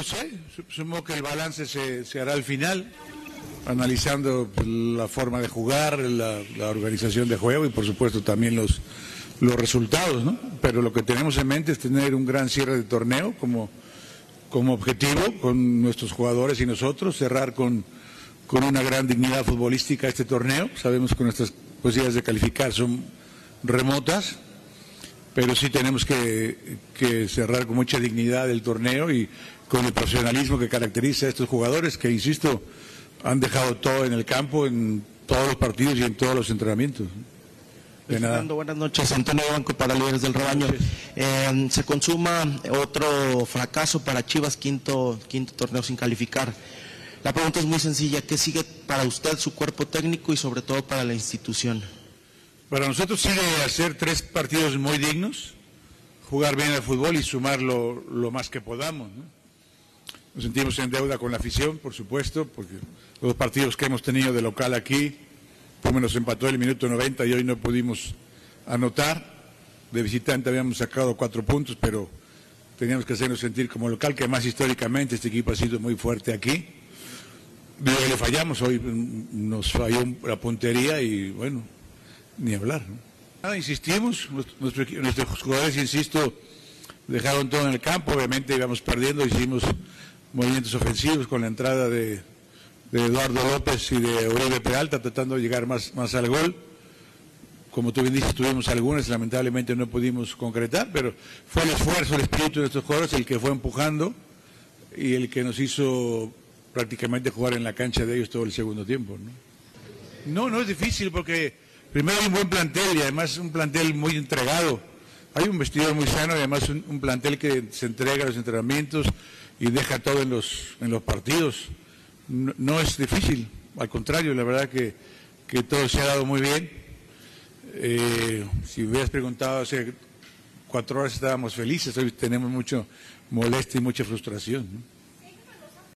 lo sé, supongo que el balance se, se hará al final, analizando pues, la forma de jugar, la, la organización de juego y por supuesto también los, los resultados, ¿no? Pero lo que tenemos en mente es tener un gran cierre de torneo como, como objetivo con nuestros jugadores y nosotros, cerrar con, con una gran dignidad futbolística este torneo. Sabemos que nuestras posibilidades de calificar son remotas, pero sí tenemos que, que cerrar con mucha dignidad el torneo y con el profesionalismo que caracteriza a estos jugadores que, insisto, han dejado todo en el campo, en todos los partidos y en todos los entrenamientos. De nada. Fernando, buenas noches. Antonio Banco para Líderes del Rebaño. Eh, se consuma otro fracaso para Chivas, quinto, quinto torneo sin calificar. La pregunta es muy sencilla. ¿Qué sigue para usted, su cuerpo técnico y sobre todo para la institución? Para nosotros sigue hacer tres partidos muy dignos, jugar bien al fútbol y sumar lo, más que podamos. ¿no? Nos sentimos en deuda con la afición, por supuesto, porque los partidos que hemos tenido de local aquí, como nos empató el minuto 90 y hoy no pudimos anotar. De visitante habíamos sacado cuatro puntos, pero teníamos que hacernos sentir como local, que más históricamente este equipo ha sido muy fuerte aquí. Hoy le fallamos, hoy nos falló la puntería y bueno, ni hablar. insistimos, nuestro, nuestros jugadores, insisto, dejaron todo en el campo, obviamente íbamos perdiendo, hicimos movimientos ofensivos con la entrada de, de Eduardo López y de Uribe Peralta tratando de llegar más, más al gol. Como tú bien dices, tuvimos algunas, lamentablemente no pudimos concretar, pero fue el esfuerzo, el espíritu de estos jugadores el que fue empujando y el que nos hizo prácticamente jugar en la cancha de ellos todo el segundo tiempo. No, no, no es difícil porque primero hay un buen plantel y además un plantel muy entregado. Hay un vestidor muy sano y además un, plantel que se entrega a los entrenamientos y deja todo en los, en los partidos no, es difícil, al contrario, la verdad que, que todo se ha dado muy bien. Eh, si hubieras preguntado hace cuatro horas estábamos felices, hoy tenemos mucho molestia y mucha frustración.